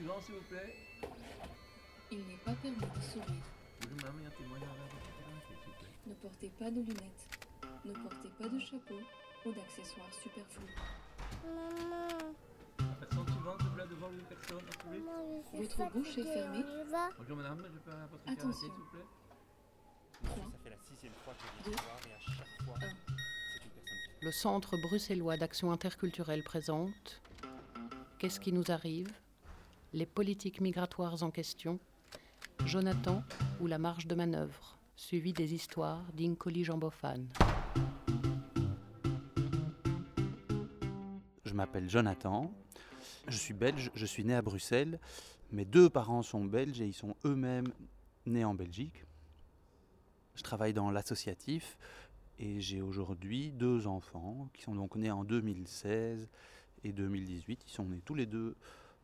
Suivant, s'il vous plaît. Il n'est pas permis de sourire. Un témoignage s'il vous plaît. Ne portez pas de lunettes. Ne portez pas de chapeau ou d'accessoires superflus. Maman, La personne suivante, s'il vous plaît, devant une personne, s'il vous plaît. maman, je suis Votre bouche est fermée. Bonjour, madame, je peux avoir votre Attention. s'il vous plaît? Trois, Ça fait la sixième fois que je Deux. viens te voir et à chaque fois, un. c'est une personne qui Le Centre bruxellois d'action interculturelle présente Qu'est-ce qui nous arrive? Les politiques migratoires en question Jonathan ou la marge de manœuvre Suivi des histoires d'Inkoli Jambofan. Je m'appelle Jonathan, je suis belge, je suis né à Bruxelles. Mes deux parents sont belges et ils sont eux-mêmes nés en Belgique. Je travaille dans l'associatif et j'ai aujourd'hui deux enfants qui sont donc nés en 2016 et 2018. Ils sont nés tous les deux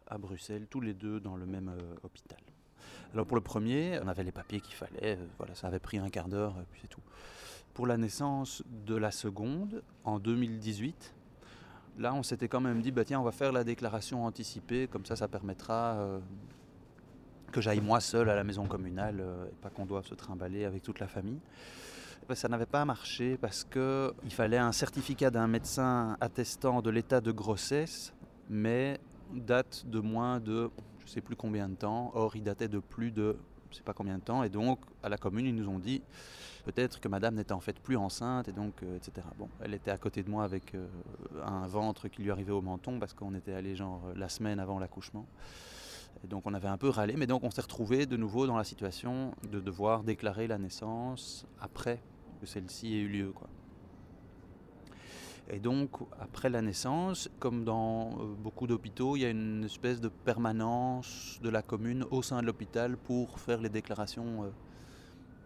à Bruxelles, tous les deux dans le même euh, hôpital. Alors pour le premier, on avait les papiers qu'il fallait, euh, voilà, ça avait pris un quart d'heure, et puis c'est tout. Pour la naissance de la seconde, en 2018, là on s'était quand même dit, bah tiens, on va faire la déclaration anticipée, comme ça ça permettra euh, que j'aille moi seul à la maison communale, euh, et pas qu'on doive se trimballer avec toute la famille. Ben, ça n'avait pas marché parce que il fallait un certificat d'un médecin attestant de l'état de grossesse, mais date de moins de je sais plus combien de temps. Or, il datait de plus de je sais pas combien de temps. Et donc, à la commune, ils nous ont dit peut-être que madame n'était en fait plus enceinte, et donc, euh, etc. Bon, elle était à côté de moi avec euh, un ventre qui lui arrivait au menton parce qu'on était allé genre euh, la semaine avant l'accouchement. Et donc, on avait un peu râlé, mais donc, on s'est retrouvé de nouveau dans la situation de devoir déclarer la naissance après que celle-ci ait eu lieu, quoi. Et donc, après la naissance, comme dans euh, beaucoup d'hôpitaux, il y a une espèce de permanence de la commune au sein de l'hôpital pour faire les déclarations. euh.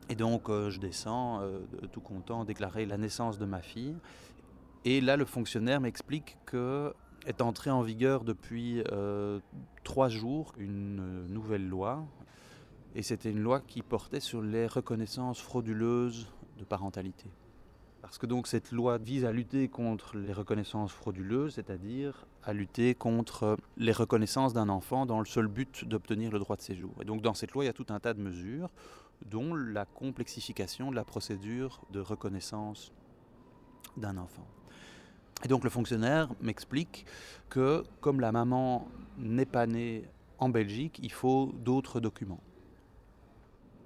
Et donc, euh, je descends, de- tout content, déclarer la naissance de ma fille. Et là, le fonctionnaire m'explique que est entrée en vigueur depuis trois jours une nouvelle loi. Et c'était une loi qui portait sur les reconnaissances frauduleuses de parentalité. Parce que donc cette loi vise à lutter contre les reconnaissances frauduleuses, c'est-à-dire à lutter contre les reconnaissances d'un enfant dans le seul but d'obtenir le droit de séjour. Et donc dans cette loi, il y a tout un tas de mesures, dont la complexification de la procédure de reconnaissance d'un enfant. Et donc le fonctionnaire m'explique que comme la maman n'est pas née en Belgique, il faut d'autres documents.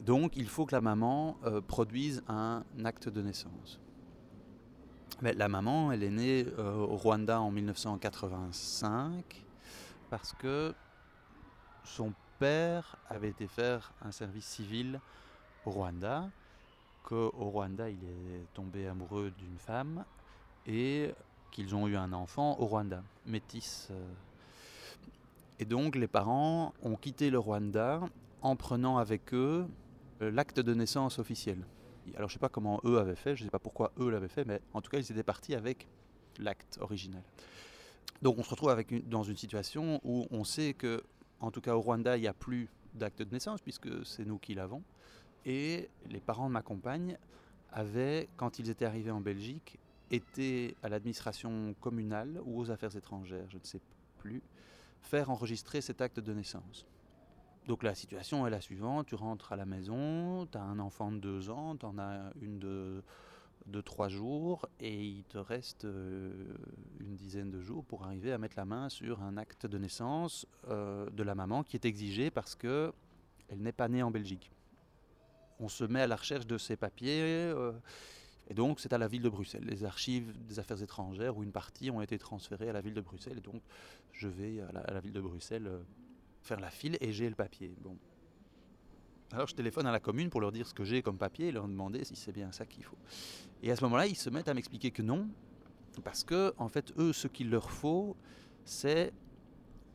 Donc il faut que la maman euh, produise un acte de naissance. La maman, elle est née euh, au Rwanda en 1985 parce que son père avait été faire un service civil au Rwanda, qu'au Rwanda il est tombé amoureux d'une femme et qu'ils ont eu un enfant au Rwanda, métis. euh. Et donc les parents ont quitté le Rwanda en prenant avec eux euh, l'acte de naissance officiel. Alors je sais pas comment eux avaient fait, je sais pas pourquoi eux l'avaient fait, mais en tout cas ils étaient partis avec l'acte original. Donc on se retrouve dans une situation où on sait que, en tout cas au Rwanda, il n'y a plus d'acte de naissance puisque c'est nous qui l'avons. Et les parents de ma compagne avaient, quand ils étaient arrivés en Belgique, été à l'administration communale ou aux affaires étrangères, je ne sais plus, faire enregistrer cet acte de naissance. Donc la situation est la suivante, tu rentres à la maison, tu as un enfant de 2 ans, tu en as une de, de 3 jours, et il te reste euh, une dizaine de jours pour arriver à mettre la main sur un acte de naissance euh, de la maman qui est exigé parce que elle n'est pas née en Belgique. On se met à la recherche de ces papiers, euh, et donc c'est à la ville de Bruxelles. Les archives des affaires étrangères, ou une partie, ont été transférées à la ville de Bruxelles, et donc je vais à la, ville de Bruxelles faire la file et j'ai le papier. Bon. Alors je téléphone à la commune pour leur dire ce que j'ai comme papier et leur demander si c'est bien ça qu'il faut. Et à ce moment-là, ils se mettent à m'expliquer que non, parce que en fait, eux, ce qu'il leur faut, c'est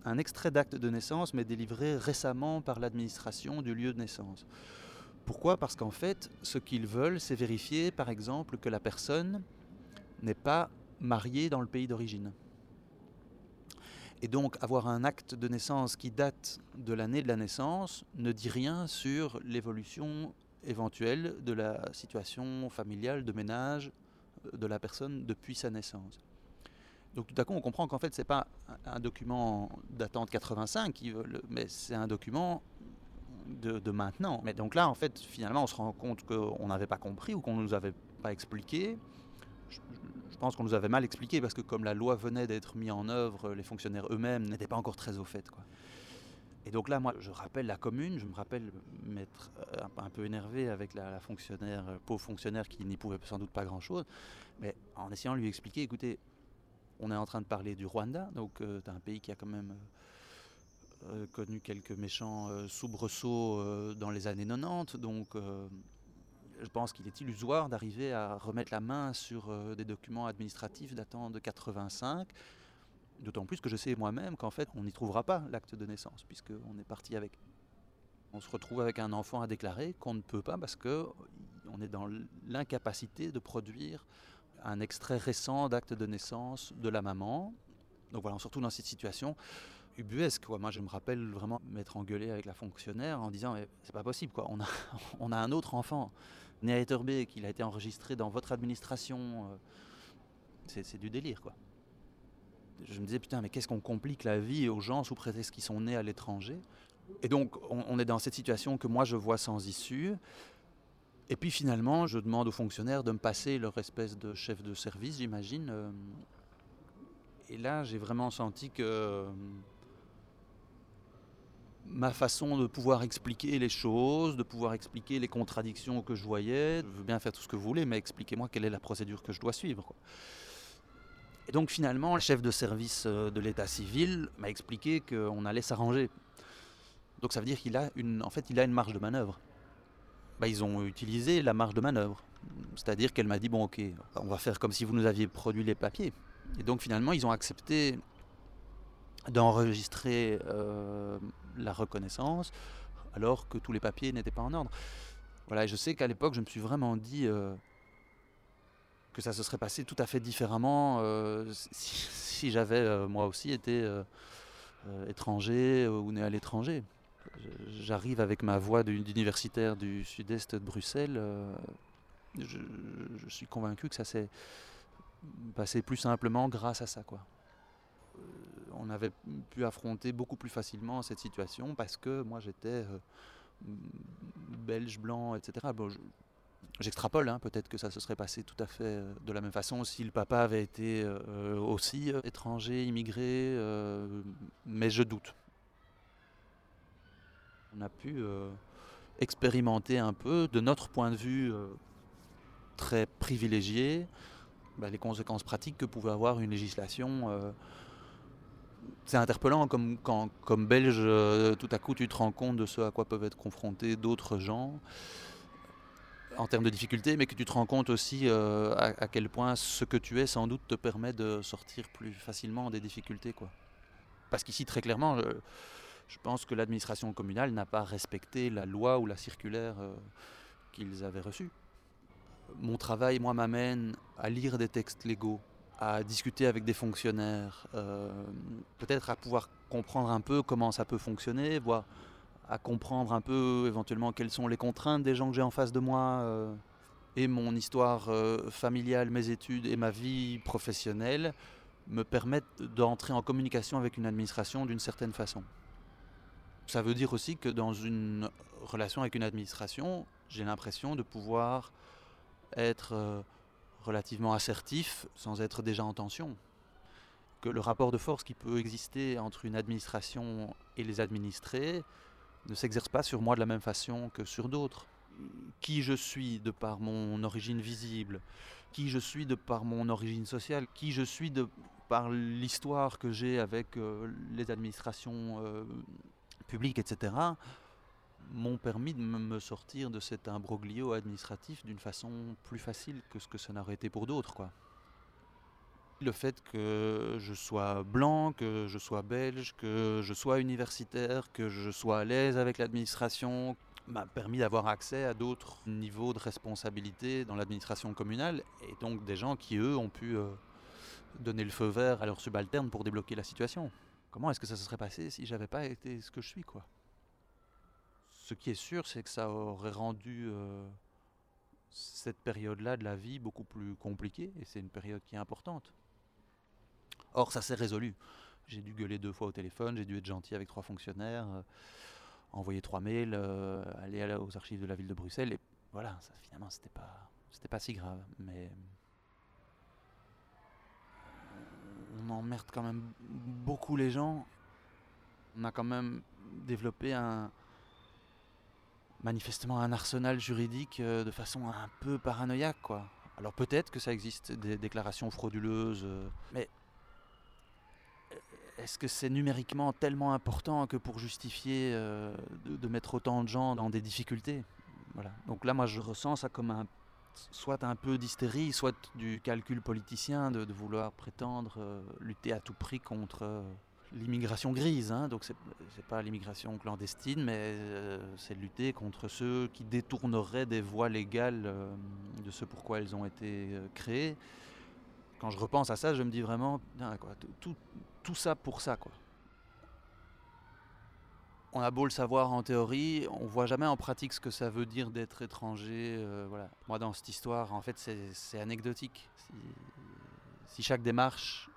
un extrait d'acte de naissance, mais délivré récemment par l'administration du lieu de naissance. Pourquoi? Parce qu'en fait, ce qu'ils veulent, c'est vérifier, par exemple, que la personne n'est pas mariée dans le pays d'origine. Et donc avoir un acte de naissance qui date de l'année de la naissance ne dit rien sur l'évolution éventuelle de la situation familiale, de ménage euh, de la personne depuis sa naissance. Donc tout à coup, on comprend qu'en fait, c'est pas un document datant de 85, qui veut le- mais c'est un document de, maintenant. Mais donc là, en fait, finalement, on se rend compte qu'on n'avait pas compris ou qu'on ne nous avait pas expliqué. Pense qu'on nous avait mal expliqué parce que comme la loi venait d'être mise en œuvre, les fonctionnaires eux-mêmes n'étaient pas encore très au fait. Et donc là, moi, je rappelle la commune, je me rappelle m'être euh, un, peu énervé avec la, fonctionnaire, euh, pauvre fonctionnaire qui n'y pouvait sans doute pas grand-chose, mais en essayant de lui expliquer, écoutez, on est en train de parler du Rwanda, donc c'est un pays qui a quand même euh, euh, connu quelques méchants euh, soubresauts euh, dans les années 90, donc euh, je pense qu'il est illusoire d'arriver à remettre la main sur euh, des documents administratifs datant de 85, d'autant plus que je sais moi-même qu'en fait on n'y trouvera pas l'acte de naissance, puisqu'on est parti avec. On se retrouve avec un enfant à déclarer qu'on ne peut pas parce qu'on est dans l'incapacité de produire un extrait récent d'acte de naissance de la maman. Donc voilà, surtout dans cette situation ubuesque. Moi, je me rappelle vraiment m'être engueulé avec la fonctionnaire en disant Mais c'est pas possible. On, on a un autre enfant né à Etterbeek, il a été enregistré dans votre administration. euh, C'est du délire, quoi. Je me disais Putain, mais qu'est-ce qu'on complique la vie aux gens sous prétexte qu'ils sont nés à l'étranger? Et donc, on, on est dans cette situation que moi je vois sans issue. Et puis finalement, je demande aux fonctionnaires de me passer leur espèce de chef de service, j'imagine. euh, Et là, j'ai vraiment senti que euh, ma façon de pouvoir expliquer les choses, de pouvoir expliquer les contradictions que je voyais, je veux bien faire tout ce que vous voulez, mais expliquez-moi quelle est la procédure que je dois suivre. Et donc finalement, le chef de service euh, de l'état civil m'a expliqué qu'on allait s'arranger. Donc ça veut dire qu'il a une, en fait, il a une marge de manœuvre bah, ils ont utilisé la marge de manœuvre. C'est-à-dire qu'elle m'a dit, bon ok, on va faire comme si vous nous aviez produit les papiers. Et donc finalement, ils ont accepté d'enregistrer euh, la reconnaissance alors que tous les papiers n'étaient pas en ordre. Voilà, je sais qu'à l'époque, je me suis vraiment dit euh, que ça se serait passé tout à fait différemment euh, si, j'avais euh, moi aussi été étranger ou né à l'étranger. J'arrive avec ma voix d'u- d'universitaire du sud-est de Bruxelles. je, je suis convaincu que ça s'est passé plus simplement grâce à ça. Quoi. On avait pu affronter beaucoup plus facilement cette situation parce que moi j'étais euh, belge, blanc, etc. J'extrapole, hein, peut-être que ça se serait passé tout à fait euh, de la même façon si le papa avait été euh, aussi étranger, immigré, mais je doute. On a pu expérimenter un peu, de notre point de vue très privilégié, bah, les conséquences pratiques que pouvait avoir une législation. C'est interpellant comme, quand, comme belge, euh, tout à coup tu te rends compte de ce à quoi peuvent être confrontés d'autres gens en termes de difficultés, mais que tu te rends compte aussi euh, à, quel point ce que tu es sans doute te permet de sortir plus facilement des difficultés. Quoi. Parce qu'ici, très clairement, je, je pense que l'administration communale n'a pas respecté la loi ou la circulaire euh, qu'ils avaient reçue. Mon travail, moi, m'amène à lire des textes légaux, à discuter avec des fonctionnaires, euh, peut-être à pouvoir comprendre un peu comment ça peut fonctionner, voire à comprendre un peu éventuellement quelles sont les contraintes des gens que j'ai en face de moi, euh, et mon histoire euh, familiale, mes études et ma vie professionnelle me permettent d'entrer en communication avec une administration d'une certaine façon. Ça veut dire aussi que dans une relation avec une administration, j'ai l'impression de pouvoir être relativement assertif sans être déjà en tension. Que le rapport de force qui peut exister entre une administration et les administrés ne s'exerce pas sur moi de la même façon que sur d'autres. Qui je suis de par mon origine visible, qui je suis de par mon origine sociale, qui je suis de par l'histoire que j'ai avec euh, les administrations euh, publiques, etc., m'ont permis de me- sortir de cet imbroglio administratif d'une façon plus facile que ce que ça n'aurait été pour d'autres. quoi. Le fait que je sois blanc, que je sois belge, que je sois universitaire, que je sois à l'aise avec l'administration, m'a permis d'avoir accès à d'autres niveaux de responsabilité dans l'administration communale, et donc des gens qui, eux, ont pu euh, donner le feu vert à leurs subalternes pour débloquer la situation. Comment est-ce que ça se serait passé si j'avais pas été ce que je suis, Ce qui est sûr, c'est que ça aurait rendu euh, cette période-là de la vie beaucoup plus compliquée, et c'est une période qui est importante. Or, ça s'est résolu. J'ai dû gueuler deux fois au téléphone, j'ai dû être gentil avec trois fonctionnaires, euh, envoyer trois mails, euh, aller aux archives de la ville de Bruxelles. Et voilà, finalement, c'était pas, c'était pas si grave. Mais on emmerde quand même beaucoup les gens. On a quand même développé un manifestement un arsenal juridique euh, de façon un peu paranoïaque, quoi. Alors peut-être que ça existe des déclarations frauduleuses, euh, mais est-ce que c'est numériquement tellement important que pour justifier euh, de, mettre autant de gens dans des difficultés? Voilà. Donc là, moi, je ressens ça comme un soit un peu d'hystérie, soit du calcul politicien de, vouloir prétendre euh, lutter à tout prix contre euh, l'immigration grise. hein. Donc c'est pas l'immigration clandestine, mais euh, c'est lutter contre ceux qui détourneraient des voies légales euh, de ce pourquoi elles ont été euh, créées. Quand je repense à ça, je me dis vraiment, tout- ça pour ça, quoi. On a beau le savoir en théorie, on voit jamais en pratique ce que ça veut dire d'être étranger. euh, voilà. Moi, dans cette histoire, en fait, c'est anecdotique. Si chaque démarche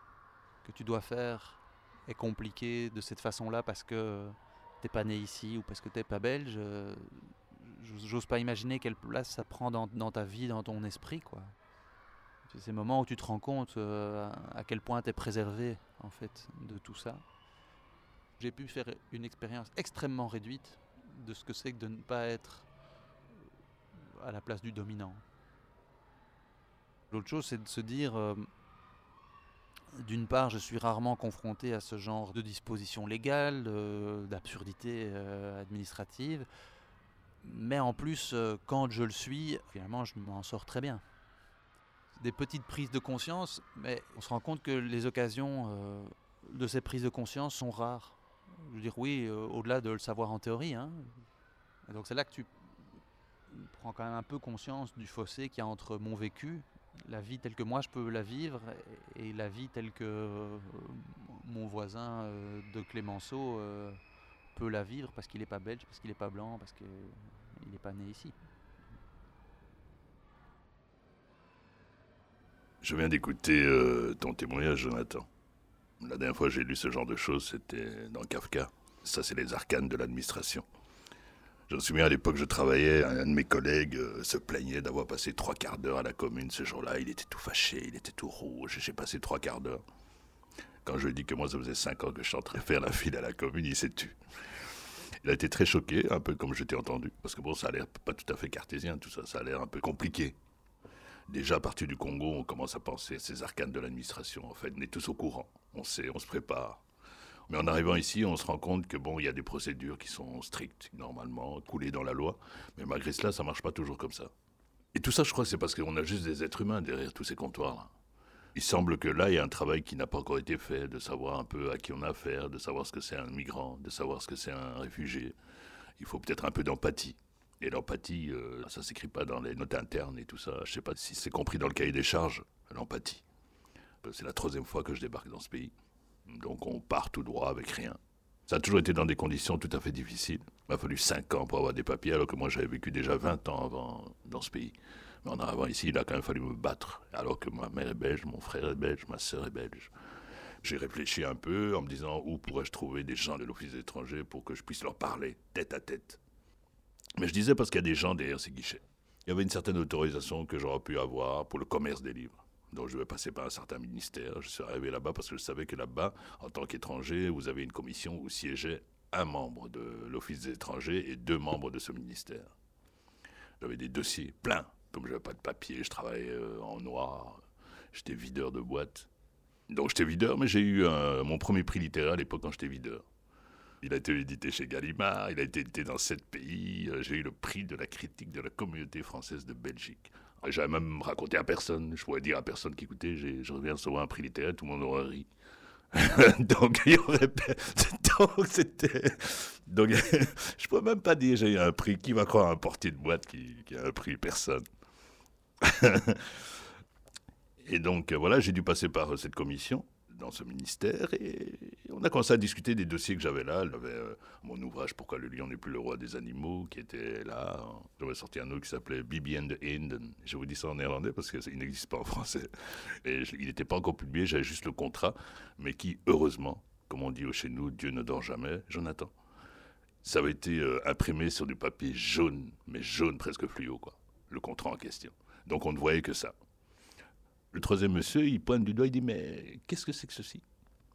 que tu dois faire est compliquée de cette façon-là parce que t'es pas né ici ou parce que t'es pas belge, euh, j'ose pas imaginer quelle place ça prend dans, ta vie, dans ton esprit, ces moments où tu te rends compte euh, à quel point tu es préservé en fait de tout ça. J'ai pu faire une expérience extrêmement réduite de ce que c'est que de ne pas être à la place du dominant. L'autre chose, c'est de se dire, euh, d'une part, je suis rarement confronté à ce genre de dispositions légales, euh, d'absurdités euh, administratives, mais en plus, euh, quand je le suis, finalement, je m'en sors très bien des petites prises de conscience, mais on se rend compte que les occasions euh, de ces prises de conscience sont rares. Je veux dire, oui, euh, au-delà de le savoir en théorie. hein. Et donc c'est là que tu prends quand même un peu conscience du fossé qu'il y a entre mon vécu, la vie telle que moi je peux la vivre, et la vie telle que euh, mon voisin euh, de Clémenceau euh, peut la vivre parce qu'il n'est pas belge, parce qu'il n'est pas blanc, parce qu'il n'est pas né ici. Je viens d'écouter ton témoignage, Jonathan. La dernière fois que j'ai lu ce genre de choses, c'était dans Kafka. Ça, c'est les arcanes de l'administration. Je me souviens à l'époque, je travaillais, un de mes collègues euh, se plaignait d'avoir passé trois quarts d'heure à la commune ce jour-là. Il était tout fâché, il était tout rouge. J'ai passé trois quarts d'heure. Quand je lui ai dit que moi, ça faisait cinq ans que je de faire la file à la commune, il s'est tu. Il a été très choqué, un peu comme je t'ai entendu. Parce que bon, ça a l'air pas tout à fait cartésien, tout ça. Ça a l'air un peu compliqué. Déjà, à partir du Congo, on commence à penser à ces arcanes de l'administration. En fait, on est tous au courant. On sait, on se prépare. Mais en arrivant ici, on se rend compte que bon, il y a des procédures qui sont strictes, normalement, coulées dans la loi. Mais malgré cela, ça marche pas toujours comme ça. Et tout ça, je crois c'est parce qu'on a juste des êtres humains derrière tous ces comptoirs-là. Il semble que là, il y a un travail qui n'a pas encore été fait, de savoir un peu à qui on a affaire, de savoir ce que c'est un migrant, de savoir ce que c'est un réfugié. Il faut peut-être un peu d'empathie. Et l'empathie, euh, ça s'écrit pas dans les notes internes et tout ça. Je sais pas si c'est compris dans le cahier des charges, l'empathie. Euh, C'est la troisième fois que je débarque dans ce pays. Donc on part tout droit avec rien. Ça a toujours été dans des conditions tout à fait difficiles. Il m'a fallu 5 ans pour avoir des papiers, alors que moi j'avais vécu déjà 20 ans avant dans ce pays. Mais en arrivant ici, il a quand même fallu me battre. Alors que ma mère est belge, mon frère est belge, ma sœur est belge. J'ai réfléchi un peu en me disant où pourrais-je trouver des gens de l'Office des étrangers pour que je puisse leur parler tête à tête? Mais je disais parce qu'il y a des gens derrière ces guichets. Il y avait une certaine autorisation que j'aurais pu avoir pour le commerce des livres. Donc je vais passer par un certain ministère. Je suis arrivé là-bas parce que je savais que là-bas, en tant qu'étranger, vous avez une commission où siégeait un membre de l'Office des étrangers et deux membres de ce ministère. J'avais des dossiers pleins. Comme je n'avais pas de papier, je travaillais euh, en noir. J'étais videur de boîte. Donc j'étais videur, mais j'ai eu mon premier prix littéraire à l'époque quand j'étais videur. Il a été édité chez Gallimard, il a été édité dans sept pays. euh, J'ai eu le prix de la critique de la communauté française de Belgique. J'avais même raconté à personne. Je pourrais dire à personne qui écoutait, je reviens recevoir un prix littéraire, tout le monde aurait ri. donc il y aurait donc c'était donc je pourrais même pas dire j'ai eu un prix qui va croire un portier de boîte qui, qui a un prix personne et donc voilà j'ai dû passer par euh, cette commission dans ce ministère et on a commencé à discuter des dossiers que j'avais là. J'avais euh, mon ouvrage Pourquoi le lion n'est plus le roi des animaux qui était là. J'avais sorti un autre qui s'appelait Bibi and the Hind. Je vous dis ça en néerlandais parce qu'il n'existe pas en français. Et il n'était pas encore publié, j'avais juste le contrat, mais qui, heureusement, comme on dit chez nous, Dieu ne dort jamais, Jonathan. Ça avait été euh, imprimé sur du papier jaune, mais jaune presque fluo, quoi. Le contrat en question. Donc on ne voyait que ça. Le troisième monsieur, il pointe du doigt, il dit Mais qu'est-ce que c'est que ceci?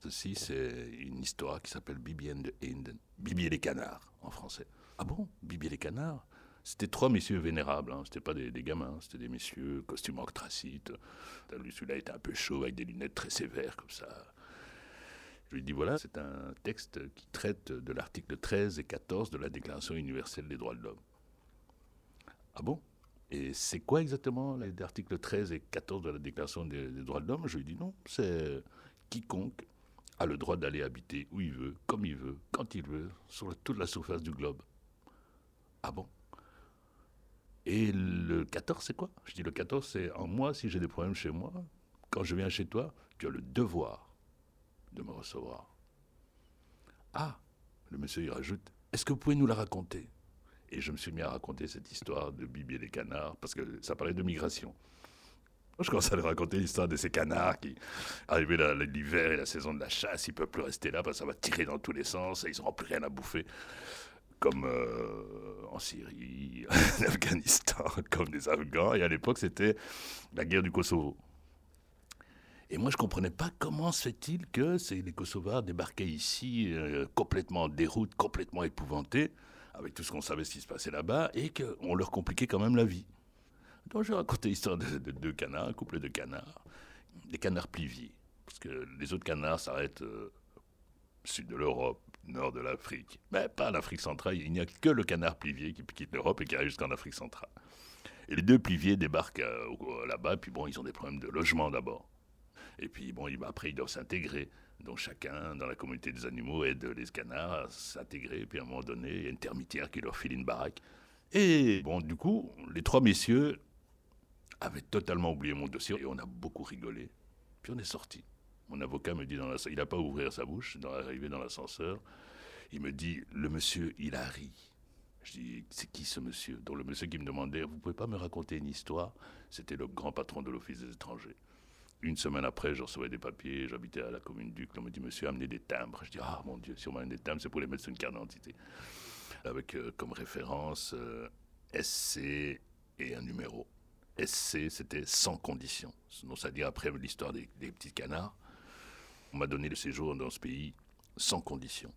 Ceci, c'est une histoire qui s'appelle Bibi et les canards, en français. Ah bon? Bibi et les canards? C'était trois messieurs vénérables, hein. c'était pas des, gamins, c'était des messieurs, costumes anthracite. Celui-là était un peu chaud, avec des lunettes très sévères, comme ça. Je lui dis voilà, c'est un texte qui traite de l'article 13 et 14 de la Déclaration universelle des droits de l'homme. Ah bon? Et c'est quoi exactement les articles 13 et 14 de la Déclaration des, des droits de l'homme? Je lui dis non, c'est quiconque a le droit d'aller habiter où il veut, comme il veut, quand il veut, sur toute la surface du globe. Ah bon? Et le 14, c'est quoi? Je dis le 14, c'est en moi, si j'ai des problèmes chez moi, quand je viens chez toi, tu as le devoir de me recevoir. Ah! Le monsieur, il rajoute, est-ce que vous pouvez nous la raconter? Et je me suis mis à raconter cette histoire de Bibi et les canards, parce que ça parlait de migration. Je commence à raconter l'histoire de ces canards qui, arrivé l'hiver et la saison de la chasse, ils peuvent plus rester là parce que ça va tirer dans tous les sens et ils n'auront plus rien à bouffer. Comme euh, en Syrie, en Afghanistan, comme des Afghans. Et à l'époque, c'était la guerre du Kosovo. Et moi, je ne comprenais pas comment se fait-il que les Kosovars débarquaient ici euh, complètement en déroute, complètement épouvantés, avec tout ce qu'on savait ce qui se passait là-bas, et qu'on leur compliquait quand même la vie. Donc, je racontais l'histoire de, de deux canards, un couple de canards, des canards pliviers. Parce que les autres canards s'arrêtent euh, sud de l'Europe, nord de l'Afrique. Mais pas l'Afrique centrale, il n'y a que le canard plivier qui quitte l'Europe et qui arrive jusqu'en Afrique centrale. Et les deux pliviers débarquent euh, au- là-bas, puis bon, ils ont des problèmes de logement d'abord. Et puis bon, après, ils doivent s'intégrer. Donc chacun, dans la communauté des animaux, aide les canards à s'intégrer. Puis à un moment donné, il y a une termitière qui leur file une baraque. Et bon, du coup, les trois messieurs avaient totalement oublié mon dossier et on a beaucoup rigolé. Puis on est sorti. Mon avocat me dit, dans la... il n'a pas ouvert sa bouche, dans l'arrivée dans l'ascenseur, il me dit, le monsieur, il a ri. Je dis, c'est qui ce monsieur? Donc le monsieur qui me demandait, vous pouvez pas me raconter une histoire? C'était le grand patron de l'Office des étrangers. Une semaine après, je recevais des papiers, j'habitais à la commune d'Uc, on me dit, monsieur, amenez des timbres. Je dis, ah mon Dieu, si on m'amène des timbres, c'est pour les mettre sur une carte d'identité. Avec euh, comme référence euh, SC et un numéro. SC, c'était sans condition. Donc, c'est-à-dire après l'histoire des, des petits canards, on m'a donné le séjour dans ce pays sans condition.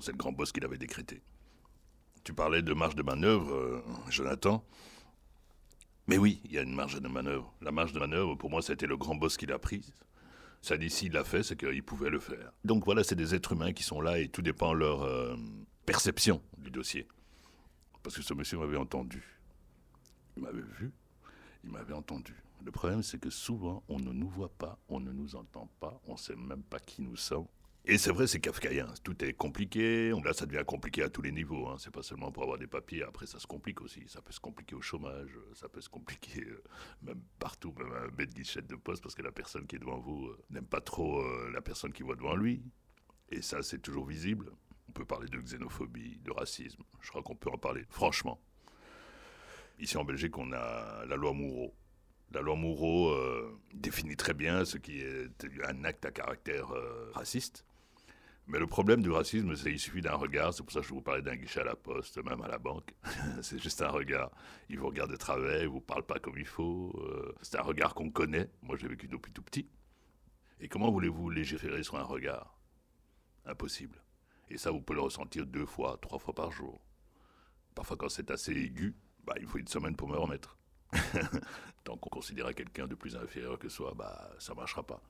C'est le grand boss qui l'avait décrété. Tu parlais de marge de manœuvre, euh, Jonathan. Mais oui, il y a une marge de manœuvre. La marge de manœuvre, pour moi, c'était le grand boss qui l'a prise. Ça dit, s'il l'a fait, c'est qu'il pouvait le faire. Donc voilà, c'est des êtres humains qui sont là et tout dépend de leur euh, perception du dossier. Parce que ce monsieur m'avait entendu. Il m'avait vu, il m'avait entendu. Le problème, c'est que souvent, on ne nous voit pas, on ne nous entend pas, on ne sait même pas qui nous sommes. Et c'est vrai, c'est kafkaïen. Tout est compliqué. Là, ça devient compliqué à tous les niveaux. Hein. C'est pas seulement pour avoir des papiers. Après, ça se complique aussi. Ça peut se compliquer au chômage. Ça peut se compliquer euh, même partout, même à un bête guichette de poste, parce que la personne qui est devant vous euh, n'aime pas trop euh, la personne qui voit devant lui. Et ça, c'est toujours visible. On peut parler de xénophobie, de racisme. Je crois qu'on peut en parler franchement. Ici en Belgique, on a la loi Moureau. La loi Moureau définit très bien ce qui est un acte à caractère raciste. Mais le problème du racisme, c'est qu'il suffit d'un regard. C'est pour ça que je vous parlais d'un guichet à la poste, même à la banque. c'est juste un regard. Il vous regarde de travers, il vous parle pas comme il faut. euh, c'est un regard qu'on connaît. Moi, j'ai vécu depuis tout petit. Et comment voulez-vous légiférer sur un regard? Impossible. Et ça, vous pouvez le ressentir deux fois, trois fois par jour. Parfois, quand c'est assez aigu, bah, il faut une semaine pour me remettre. Tant qu'on considère quelqu'un de plus inférieur que soi, bah, ça marchera pas.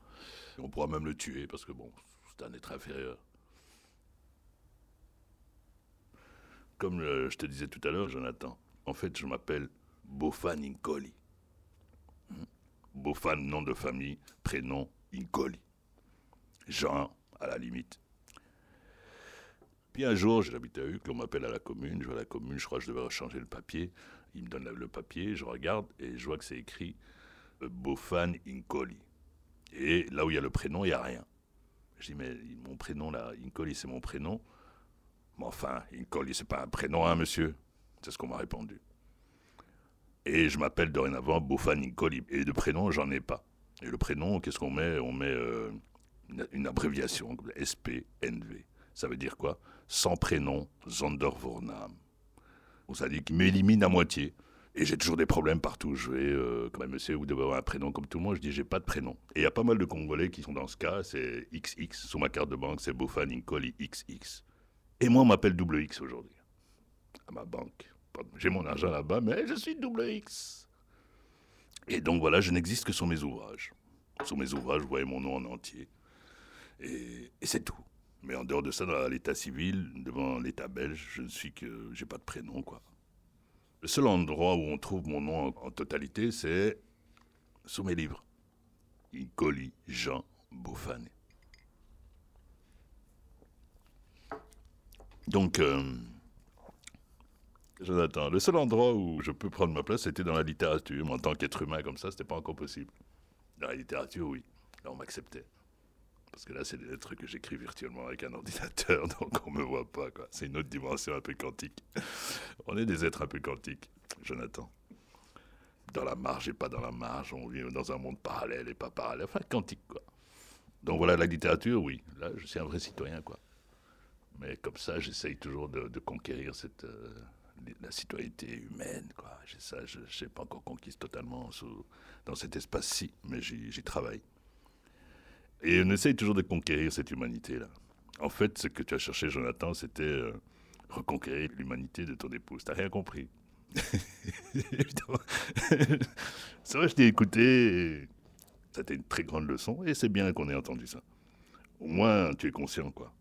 On pourra même le tuer parce que bon, c'est un être inférieur. Comme euh, je te disais tout à l'heure, Jonathan, en fait, je m'appelle Bofan Incoli. Hmm? Bofan, nom de famille, prénom Incoli. Jean, à la limite. Puis un jour, j'habitais à Uccle, on m'appelle à la commune, je vais à la commune, je crois que je devais changer le papier. Il me donne le papier, je regarde et je vois que c'est écrit euh, Bofan Incoli. Et là où il y a le prénom, il n'y a rien. Je dis, mais mon prénom là, Incoli, c'est mon prénom. Mais enfin, Incoli, c'est pas un prénom, hein, monsieur C'est ce qu'on m'a répondu. Et je m'appelle dorénavant Bofan Incoli. Et de prénom, j'en ai pas. Et le prénom, qu'est-ce qu'on met? On met euh, une, abréviation, SPNV. Ça veut dire quoi? Sans prénom, Zondervornaam. On s'est dit qu'il m'élimine à moitié. Et j'ai toujours des problèmes partout je vais. Quand même, monsieur, vous devez avoir un prénom comme tout le monde. Je dis, j'ai pas de prénom. Et il y a pas mal de Congolais qui sont dans ce cas. C'est XX. Sur ma carte de banque, c'est Bofan Incoli XX. Et moi, on m'appelle double X aujourd'hui. À ma banque. J'ai mon argent là-bas, mais je suis double X. Et donc voilà, je n'existe que sur mes ouvrages. Sur mes ouvrages, vous voyez mon nom en entier. Et, c'est tout. Mais en dehors de ça, dans l'état civil, devant l'état belge, je ne suis que. J'ai pas de prénom, quoi. Le seul endroit où on trouve mon nom en, totalité, c'est sous mes livres. Incoli Jean Beaufané. Donc, euh, Jonathan, le seul endroit où je peux prendre ma place, c'était dans la littérature. Mais en tant qu'être humain comme ça, c'était pas encore possible. Dans la littérature, oui. Là, on m'acceptait. Parce que là, c'est des lettres que j'écris virtuellement avec un ordinateur, donc on me voit pas. quoi. C'est une autre dimension un peu quantique. On est des êtres un peu quantiques, Jonathan. Dans la marge et pas dans la marge, on vit dans un monde parallèle et pas parallèle, enfin quantique, quoi. Donc voilà, la littérature, oui. Là, je suis un vrai citoyen, quoi. Mais comme ça, j'essaye toujours de, conquérir cette, euh, la citoyenneté humaine, quoi. Ça, je n'ai pas encore conquise totalement sous- dans cet espace-ci, mais j'y travaille. Et on essaye toujours de conquérir cette humanité-là. En fait, ce que tu as cherché, Jonathan, c'était euh, reconquérir l'humanité de ton épouse. T'as rien compris. C'est vrai, je t'ai écouté. Et ça une très grande leçon. Et c'est bien qu'on ait entendu ça. Au moins, tu es conscient, quoi.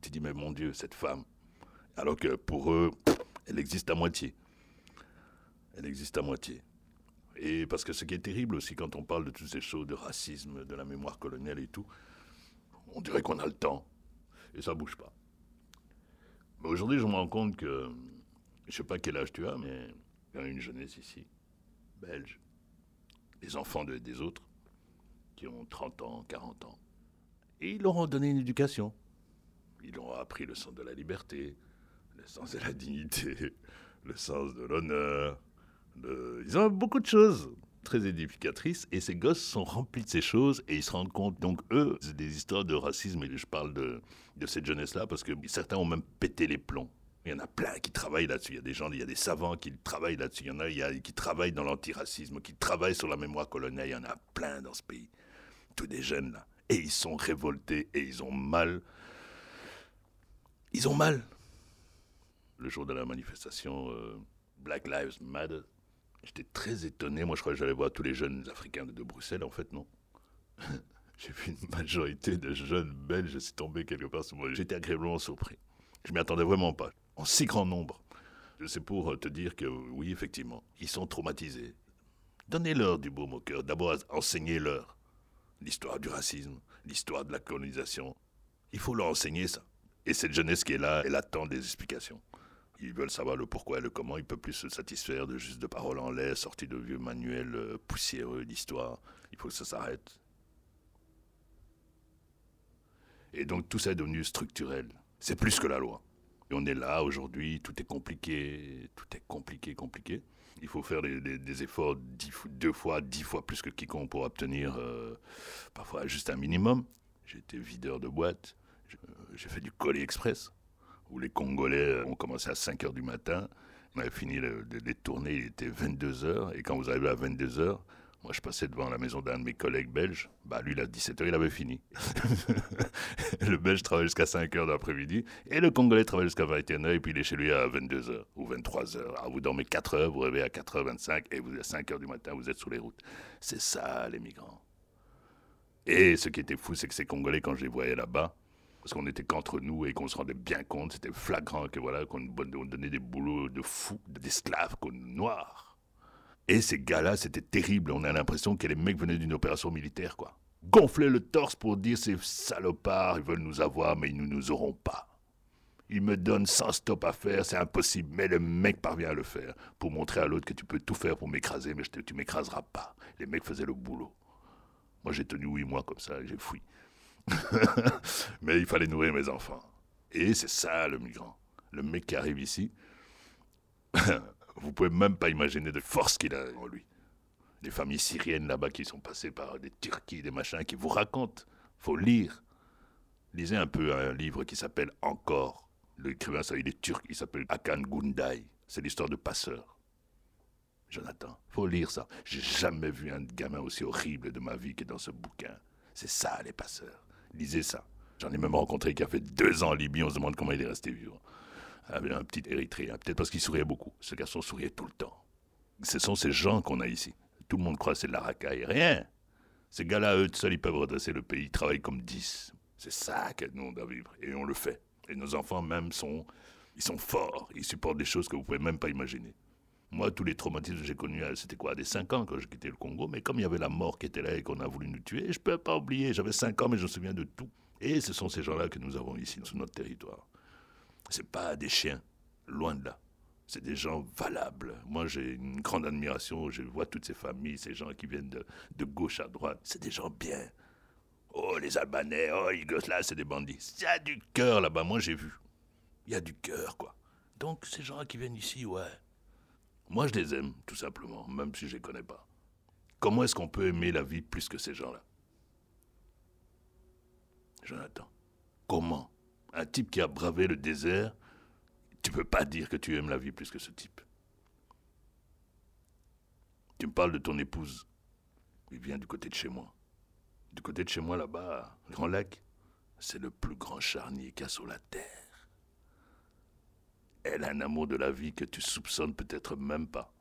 Tu dis, mais mon Dieu, cette femme. Alors que pour eux, elle existe à moitié. Elle existe à moitié. Et parce que ce qui est terrible aussi quand on parle de toutes ces choses, de racisme, de la mémoire coloniale et tout, on dirait qu'on a le temps. Et ça bouge pas. Mais aujourd'hui, je me rends compte que, je sais pas quel âge tu as, mais il y a une jeunesse ici, belge, des enfants de- des autres, qui ont 30 ans, 40 ans. Et ils leur ont donné une éducation. Ils ont appris le sens de la liberté, le sens de la dignité, le sens de l'honneur. le- Ils ont beaucoup de choses très édificatrices et ces gosses sont remplis de ces choses et ils se rendent compte. Donc eux, c'est des histoires de racisme et je parle de, de cette jeunesse-là parce que certains ont même pété les plombs. Il y en a plein qui travaillent là-dessus. Il y a des gens, il y a des savants qui travaillent là-dessus. Il y en a, a qui travaillent dans l'antiracisme, qui travaillent sur la mémoire coloniale. Il y en a plein dans ce pays. Tous des jeunes là. Et ils sont révoltés et ils ont mal. Ils ont mal. Le jour de la manifestation euh, Black Lives Matter, j'étais très étonné. Moi, je croyais que j'allais voir tous les jeunes africains de, Bruxelles. En fait, non? J'ai vu une majorité de jeunes belges s'y tomber quelque part sur moi. J'étais agréablement surpris. Je m'y attendais vraiment pas. En si grand nombre. C'est pour te dire que oui, effectivement, ils sont traumatisés. Donnez-leur du baume au cœur. D'abord, enseignez-leur l'histoire du racisme, l'histoire de la colonisation. Il faut leur enseigner ça. Et cette jeunesse qui est là, elle attend des explications. Ils veulent savoir le pourquoi et le comment. Ils ne peuvent plus se satisfaire de juste de paroles en l'air, sorties de vieux manuels euh, poussiéreux d'histoire. Il faut que ça s'arrête. Et donc tout ça est devenu structurel. C'est plus que la loi. Et on est là aujourd'hui, tout est compliqué, tout est compliqué, compliqué. Il faut faire des, efforts deux fois, dix fois plus que quiconque pour obtenir euh, parfois juste un minimum. Été videur de boîte, j'ai fait du colis express, où les Congolais ont commencé à 5 heures du matin. On avait fini les tourner, il était 22 heures. Et quand vous arrivez à 22 heures, moi je passais devant la maison d'un de mes collègues belges. Bah lui, à 17 heures, il avait fini. le Belge travaille jusqu'à 5 heures de l'après-midi. Et le Congolais travaille jusqu'à 21 heures. Et puis il est chez lui à 22 heures ou 23 heures. Alors vous dormez 4 heures, vous réveillez à 4h25. Et vous, à 5 heures du matin, vous êtes sur les routes. C'est ça, les migrants. Et ce qui était fou, c'est que ces Congolais, quand je les voyais là-bas, parce qu'on était qu'entre nous et qu'on se rendait bien compte, c'était flagrant que voilà, qu'on on donnait des boulots de fous, d'esclaves, qu'on noirs. Et ces gars-là, c'était terrible. On a l'impression que les mecs venaient d'une opération militaire, quoi. Gonfler le torse pour dire ces salopards, ils veulent nous avoir, mais ils ne nous auront pas. Ils me donnent sans stop à faire, c'est impossible, mais le mec parvient à le faire pour montrer à l'autre que tu peux tout faire pour m'écraser, mais je tu m'écraseras pas. Les mecs faisaient le boulot. Moi, j'ai tenu huit mois comme ça, j'ai fui. Mais il fallait nourrir mes enfants. Et c'est ça le migrant. Le mec qui arrive ici, vous pouvez même pas imaginer de force qu'il a en lui. Les familles syriennes là-bas qui sont passées par des Turquie, des machins, qui vous racontent. faut lire. Lisez un peu un livre qui s'appelle Encore. L'écrivain, ça, il est turc, il s'appelle Hakan Gunday. C'est l'histoire de passeurs. Jonathan, faut lire ça. J'ai jamais vu un gamin aussi horrible de ma vie que dans ce bouquin. C'est ça, les passeurs. Lisez ça. J'en ai même rencontré qui a fait deux ans en Libye. On se demande comment il est resté vivant. Avec un petit Érythréen. Peut-être parce qu'il souriait beaucoup. Ce garçon souriait tout le temps. Ce sont ces gens qu'on a ici. Tout le monde croit que c'est de la racaille. Rien. Ces gars-là, eux, seuls, ils peuvent redresser le pays. Ils travaillent comme dix. C'est ça que nous, on doit vivre. Et on le fait. Et nos enfants, même, sont, ils sont forts. Ils supportent des choses que vous pouvez même pas imaginer. Moi, tous les traumatismes que j'ai connus, euh, c'était quoi Des 5 ans quand j'ai quitté le Congo. Mais comme il y avait la mort qui était là et qu'on a voulu nous tuer, je ne peux pas oublier. J'avais 5 ans, mais je me souviens de tout. Et ce sont ces gens-là que nous avons ici, sur notre territoire. Ce pas des chiens, loin de là. C'est des gens valables. Moi, j'ai une grande admiration. Je vois toutes ces familles, ces gens qui viennent de, gauche à droite. C'est des gens bien. Oh, les Albanais, oh, les là, c'est des bandits. Il y a du cœur là-bas, moi j'ai vu. Il y a du cœur, quoi. Donc, ces gens qui viennent ici, ouais. Moi, je les aime, tout simplement, même si je les connais pas. Comment est-ce qu'on peut aimer la vie plus que ces gens-là? Jonathan, comment? Un type qui a bravé le désert, tu peux pas dire que tu aimes la vie plus que ce type. Tu me parles de ton épouse. Il vient du côté de chez moi. Du côté de chez moi, là-bas, Grand Lac, c'est le plus grand charnier qu'il y a sur la terre. Elle a un amour de la vie que tu soupçonnes peut-être même pas.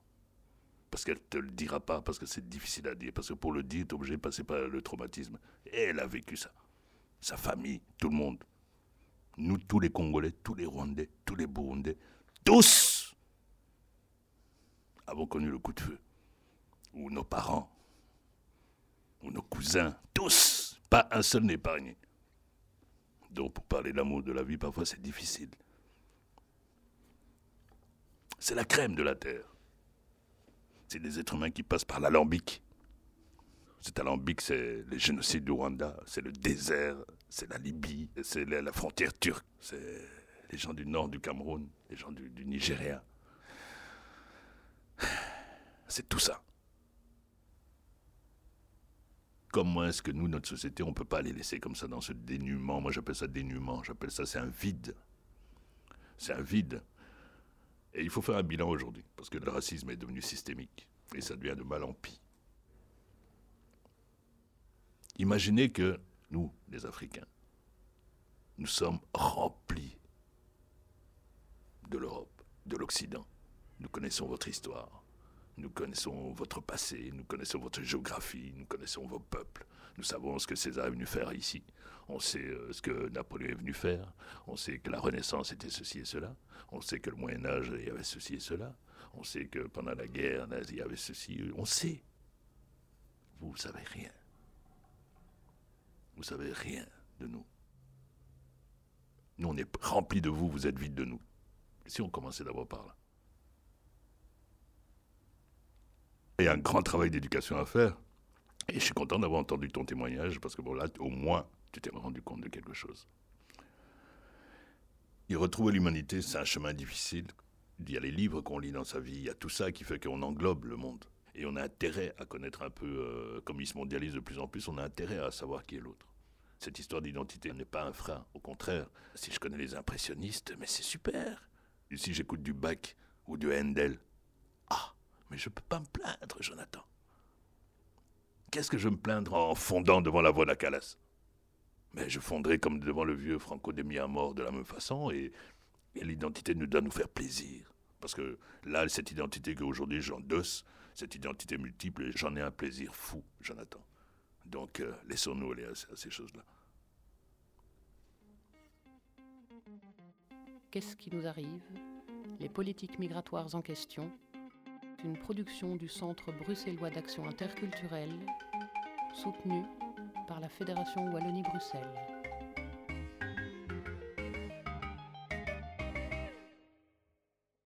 Parce qu'elle te le dira pas, parce que c'est difficile à dire, parce que pour le dire, tu es obligé de passer par le traumatisme. Elle a vécu ça. Sa famille, tout le monde. Nous, tous les Congolais, tous les Rwandais, tous les Burundais, tous avons connu le coup de feu. Ou nos parents, ou nos cousins, tous, pas un seul n'est épargné. Donc pour parler d'amour de la vie, parfois c'est difficile. C'est la crème de la terre. C'est des êtres humains qui passent par l'alambic. Cet alambic, c'est les génocides du Rwanda, c'est le désert, c'est la Libye, c'est la frontière turque, c'est les gens du nord du Cameroun, les gens du, du Nigeria. C'est tout ça. Comment est-ce que nous, notre société, on ne peut pas les laisser comme ça dans ce dénuement? Moi, j'appelle ça dénuement. J'appelle ça, c'est un vide. C'est un vide. Et il faut faire un bilan aujourd'hui, parce que le racisme est devenu systémique. Et ça devient de mal en pis. Imaginez que nous, les Africains, nous sommes remplis de l'Europe, de l'Occident. Nous connaissons votre histoire. Nous connaissons votre passé, nous connaissons votre géographie, nous connaissons vos peuples. Nous savons ce que César est venu faire ici. On sait euh, ce que Napoléon est venu faire. On sait que la Renaissance était ceci et cela. On sait que le Moyen Âge, il y avait ceci et cela. On sait que pendant la guerre il y avait ceci. On sait. Vous ne savez rien. Vous savez rien de nous. Nous, on est remplis de vous, vous êtes vide de nous. Si on commençait d'abord par là. A un grand travail d'éducation à faire. Et je suis content d'avoir entendu ton témoignage parce que bon, là, au moins, tu t'es rendu compte de quelque chose. Y retrouver l'humanité, c'est un chemin difficile. Il y a les livres qu'on lit dans sa vie, il y a tout ça qui fait qu'on englobe le monde. Et on a intérêt à connaître un peu, euh, comme il se mondialise de plus en plus, on a intérêt à savoir qui est l'autre. Cette histoire d'identité n'est pas un frein, au contraire. Si je connais les impressionnistes, mais c'est super. Et si j'écoute du Bach ou du Handel, je ne peux pas me plaindre, Jonathan. Qu'est-ce que je me plaindre en fondant devant la voix d'Acalas Mais je fondrai comme devant le vieux Franco de mort de la même façon, et, l'identité nous doit nous faire plaisir. Parce que là, cette identité qu'aujourd'hui j'endosse, cette identité multiple, j'en ai un plaisir fou, Jonathan. Donc, euh, laissons-nous aller à ces choses-là. Qu'est-ce qui nous arrive? Les politiques migratoires en question une production du Centre bruxellois d'action interculturelle, soutenue par la Fédération Wallonie-Bruxelles.